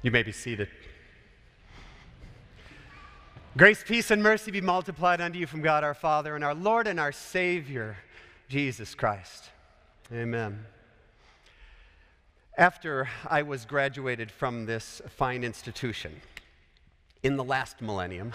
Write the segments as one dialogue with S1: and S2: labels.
S1: You may be seated. Grace, peace, and mercy be multiplied unto you from God our Father and our Lord and our Savior, Jesus Christ. Amen. After I was graduated from this fine institution in the last millennium,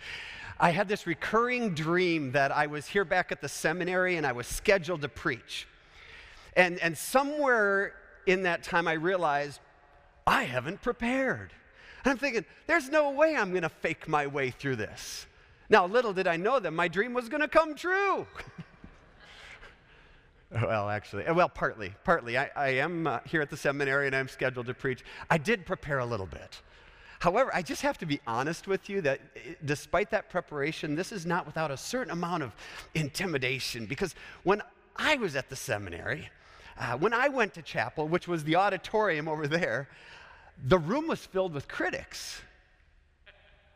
S1: I had this recurring dream that I was here back at the seminary and I was scheduled to preach. And, and somewhere in that time, I realized I haven't prepared. And I'm thinking, there's no way I'm going to fake my way through this. Now, little did I know that my dream was going to come true. well, actually, uh, well, partly, partly. I, I am uh, here at the seminary and I'm scheduled to preach. I did prepare a little bit. However, I just have to be honest with you that uh, despite that preparation, this is not without a certain amount of intimidation because when I was at the seminary, uh, when I went to chapel, which was the auditorium over there, the room was filled with critics.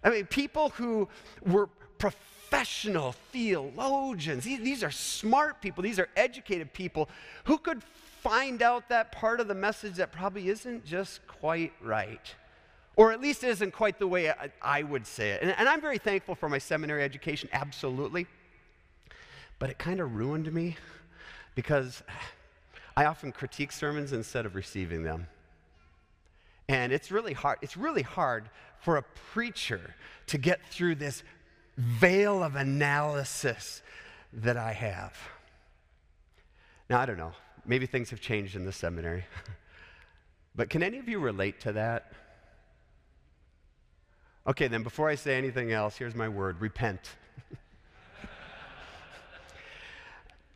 S1: I mean, people who were professional theologians. These, are smart people, these are educated people who could find out that part of the message that probably isn't just quite right. Or at least isn't quite the way I, I would say it. And, and I'm very thankful for my seminary education, absolutely. But it kind of ruined me because I often critique sermons instead of receiving them. And it's really hard. It's really hard for a preacher to get through this veil of analysis that I have. Now, I don't know. Maybe things have changed in the seminary. but can any of you relate to that? Okay, then before I say anything else, here's my word repent.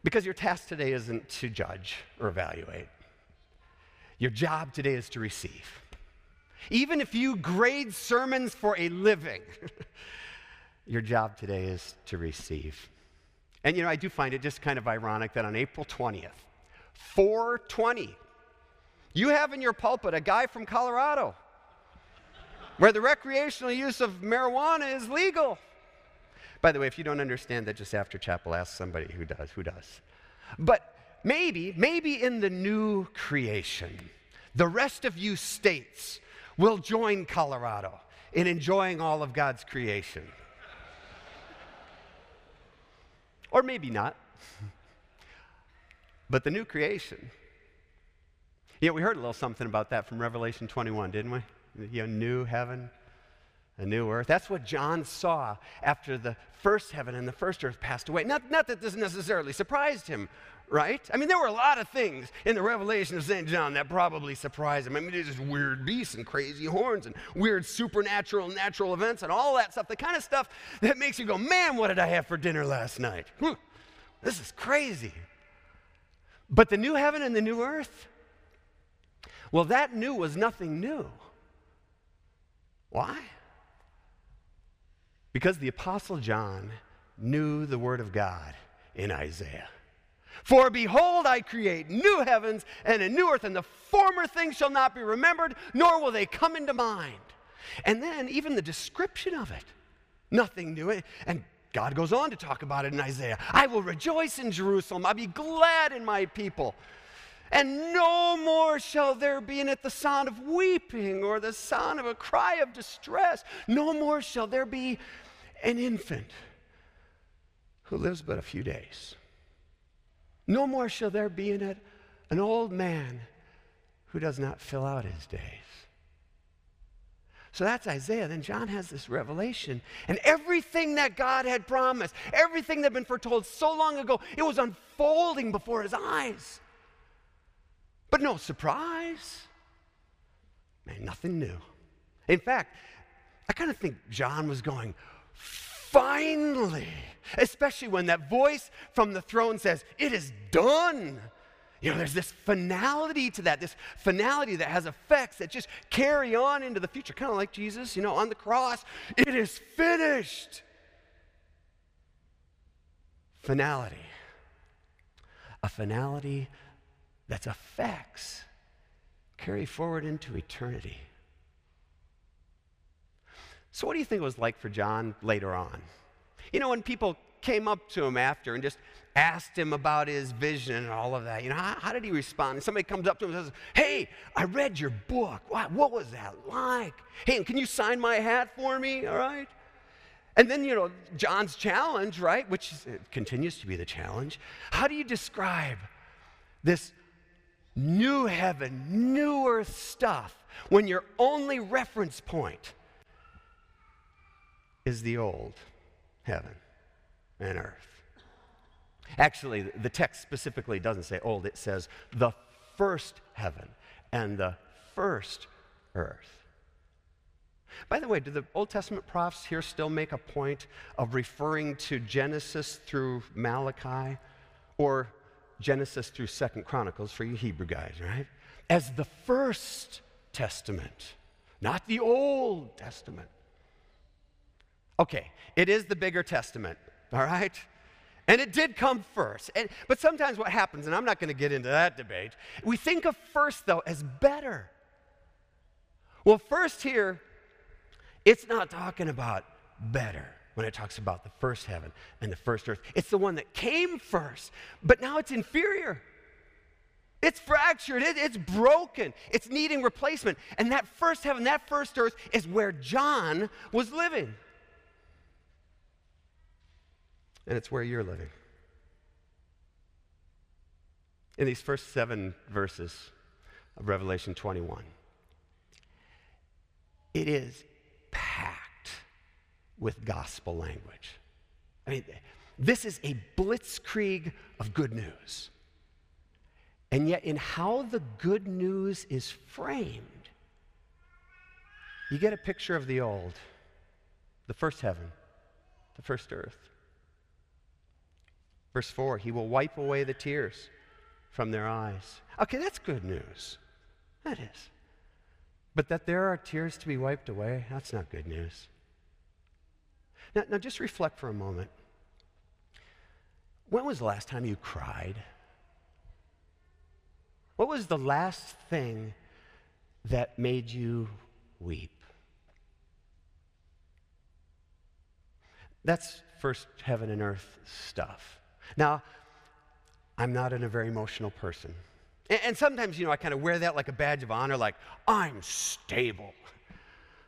S1: because your task today isn't to judge or evaluate, your job today is to receive. Even if you grade sermons for a living, your job today is to receive. And you know, I do find it just kind of ironic that on April 20th, 420, you have in your pulpit a guy from Colorado where the recreational use of marijuana is legal. By the way, if you don't understand that, just after chapel, ask somebody who does. Who does? But maybe, maybe in the new creation, the rest of you states will join Colorado in enjoying all of God's creation. or maybe not. But the new creation. Yeah, we heard a little something about that from Revelation 21, didn't we? You know, new heaven, a new earth. That's what John saw after the first heaven and the first earth passed away. Not, not that this necessarily surprised him right? I mean, there were a lot of things in the revelation of St. John that probably surprised him. I mean, there's just weird beasts and crazy horns and weird supernatural natural events and all that stuff. The kind of stuff that makes you go, man, what did I have for dinner last night? Hmm, this is crazy. But the new heaven and the new earth, well, that new was nothing new. Why? Because the Apostle John knew the Word of God in Isaiah. For behold, I create new heavens and a new earth, and the former things shall not be remembered, nor will they come into mind. And then even the description of it, nothing new. And God goes on to talk about it in Isaiah. I will rejoice in Jerusalem, I'll be glad in my people. And no more shall there be in it the sound of weeping or the sound of a cry of distress. No more shall there be an infant who lives but a few days. No more shall there be in it an old man who does not fill out his days. So that's Isaiah. Then John has this revelation. And everything that God had promised, everything that had been foretold so long ago, it was unfolding before his eyes. But no surprise. Man, nothing new. In fact, I kind of think John was going, finally. Especially when that voice from the throne says, It is done. You know, there's this finality to that, this finality that has effects that just carry on into the future, kind of like Jesus, you know, on the cross. It is finished. Finality. A finality that's effects carry forward into eternity. So, what do you think it was like for John later on? You know, when people came up to him after and just asked him about his vision and all of that, you know, how, how did he respond? And somebody comes up to him and says, Hey, I read your book. What, what was that like? Hey, can you sign my hat for me? All right. And then, you know, John's challenge, right, which is, continues to be the challenge. How do you describe this new heaven, new earth stuff when your only reference point is the old heaven and earth? Actually, the text specifically doesn't say old, it says the first heaven and the first earth. By the way, do the Old Testament prophets here still make a point of referring to Genesis through Malachi or Genesis through Second Chronicles for you Hebrew guys, right? As the first testament, not the Old Testament. Okay, it is the bigger testament, all right? And it did come first. And, but sometimes what happens, and I'm not going to get into that debate, we think of first, though, as better. Well, first here, it's not talking about better when it talks about the first heaven and the first earth. It's the one that came first, but now it's inferior. It's fractured, it, it's broken, it's needing replacement. And that first heaven, that first earth is where John was living. And it's where you're living. In these first seven verses of Revelation 21, it is packed with gospel language. I mean, this is a blitzkrieg of good news. And yet, in how the good news is framed, you get a picture of the old, the first heaven, the first earth. Verse 4 He will wipe away the tears from their eyes. Okay, that's good news. That is. But that there are tears to be wiped away, that's not good news. Now, now just reflect for a moment. When was the last time you cried? What was the last thing that made you weep? That's first heaven and earth stuff. Now, I'm not in a very emotional person. And, and sometimes, you know, I kind of wear that like a badge of honor, like, I'm stable.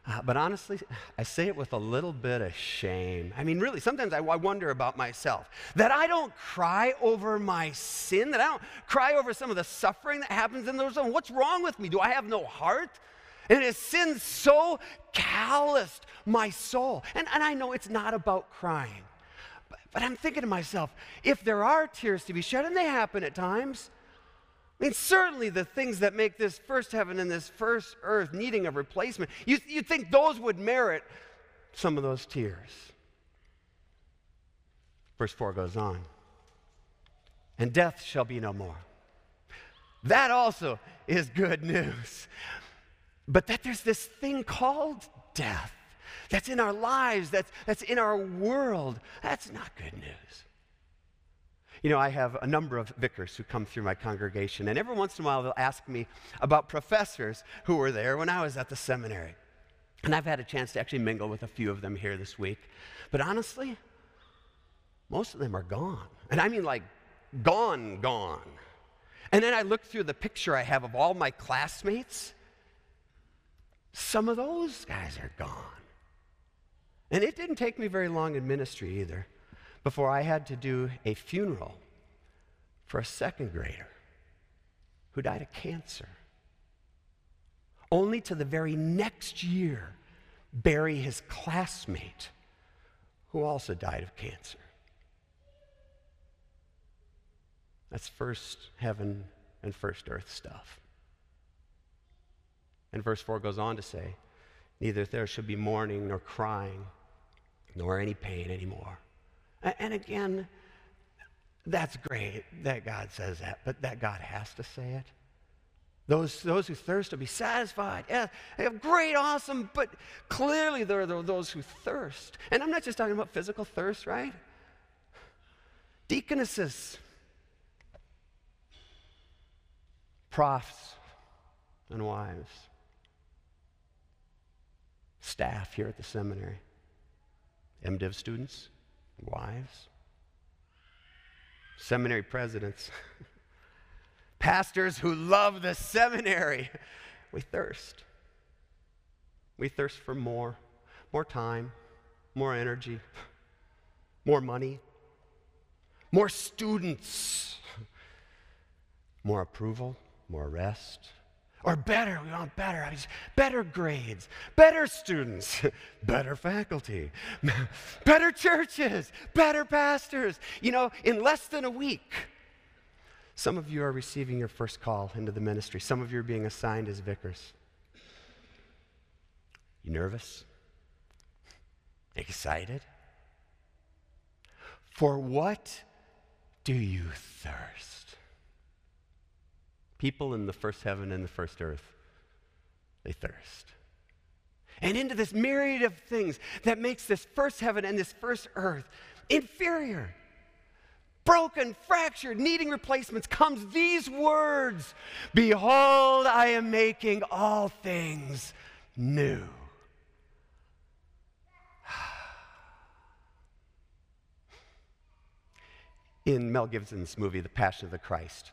S1: Uh, but honestly, I say it with a little bit of shame. I mean, really, sometimes I, I, wonder about myself that I don't cry over my sin, that I don't cry over some of the suffering that happens in those. What's wrong with me? Do I have no heart? And has sin so calloused my soul? And, and I know it's not about crying, but, I'm thinking to myself if there are tears to be shed, and they happen at times, I mean, certainly the things that make this first heaven and this first earth needing a replacement, you, you'd think those would merit some of those tears. Verse 4 goes on and death shall be no more. That also is good news. But that there's this thing called death that's in our lives, that's, that's in our world, that's not good news. You know, I have a number of vicars who come through my congregation, and every once in a while they'll ask me about professors who were there when I was at the seminary. And I've had a chance to actually mingle with a few of them here this week. But honestly, most of them are gone. And I mean, like, gone, gone. And then I look through the picture I have of all my classmates. Some of those guys are gone. And it didn't take me very long in ministry either before I had to do a funeral for a second grader who died of cancer. Only to the very next year bury his classmate who also died of cancer. That's first heaven and first earth stuff. And verse 4 goes on to say, Neither there should be mourning nor crying, nor any pain anymore and again, that's great that God says that, but that God has to say it. Those, those who thirst will be satisfied. Yeah, they have great, awesome, but clearly there are those who thirst. And I'm not just talking about physical thirst, right? Deaconesses, profs and wives, staff here at the seminary, MDiv students, wives, seminary presidents, pastors who love the seminary. We thirst. We thirst for more, more time, more energy, more money, more students, more approval, more rest. Or better, we want better. I mean, better grades, better students, better faculty, better churches, better pastors. You know, in less than a week, some of you are receiving your first call into the ministry. Some of you are being assigned as vicars. You nervous? Excited? For what do you thirst? People in the first heaven and the first earth, they thirst. And into this myriad of things that makes this first heaven and this first earth inferior, broken, fractured, needing replacements, comes these words Behold, I am making all things new. in Mel Gibson's movie, The Passion of the Christ.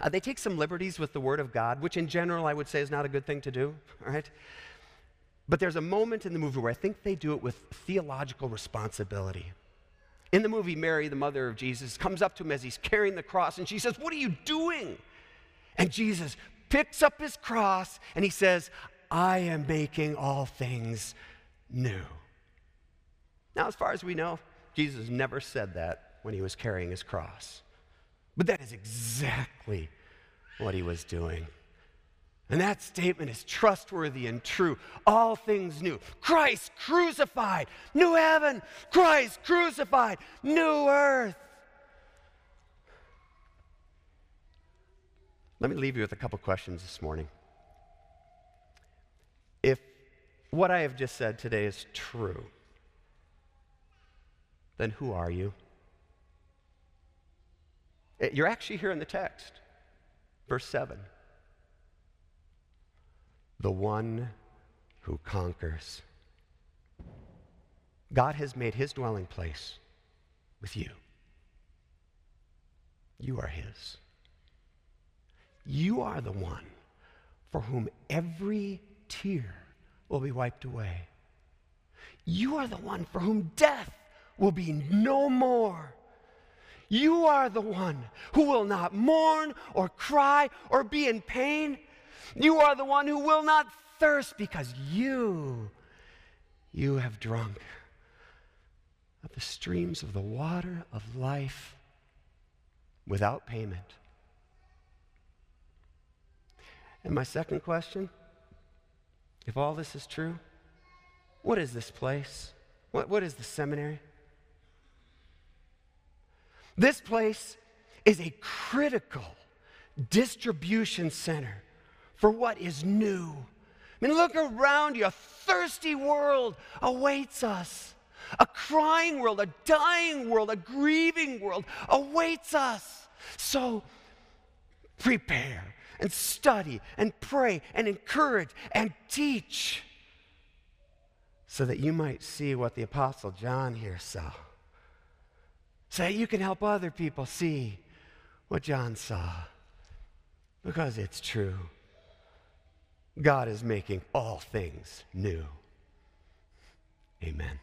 S1: Uh, they take some liberties with the Word of God, which in general I would say is not a good thing to do, all right? But there's a moment in the movie where I think they do it with theological responsibility. In the movie, Mary, the mother of Jesus, comes up to him as he's carrying the cross and she says, What are you doing? And Jesus picks up his cross and he says, I am making all things new. Now, as far as we know, Jesus never said that when he was carrying his cross. But that is exactly what he was doing. And that statement is trustworthy and true. All things new. Christ crucified. New heaven. Christ crucified. New earth. Let me leave you with a couple questions this morning. If what I have just said today is true, then who are you? Eh, you're actually here in the text. Verse 7. The one who conquers. God has made his dwelling place with you. You are his. You are the one for whom every tear will be wiped away. You are the one for whom death will be no more. You are the one who will not mourn or cry or be in pain. You are the one who will not thirst because you, you have drunk of the streams of the water of life without payment. And my second question if all this is true, what is this place? What, what is the seminary? This place is a critical distribution center for what is new. I mean, look around you. A thirsty world awaits us. A crying world, a dying world, a grieving world awaits us. So prepare and study and pray and encourage and teach so that you might see what the Apostle John here saw so that you can help other people see what John saw. Because it's true. God is making all things new. Amen.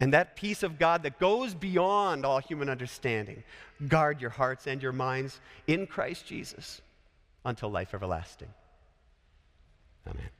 S1: And that peace of God that goes beyond all human understanding, guard your hearts and your minds in Christ Jesus until life everlasting. Amen.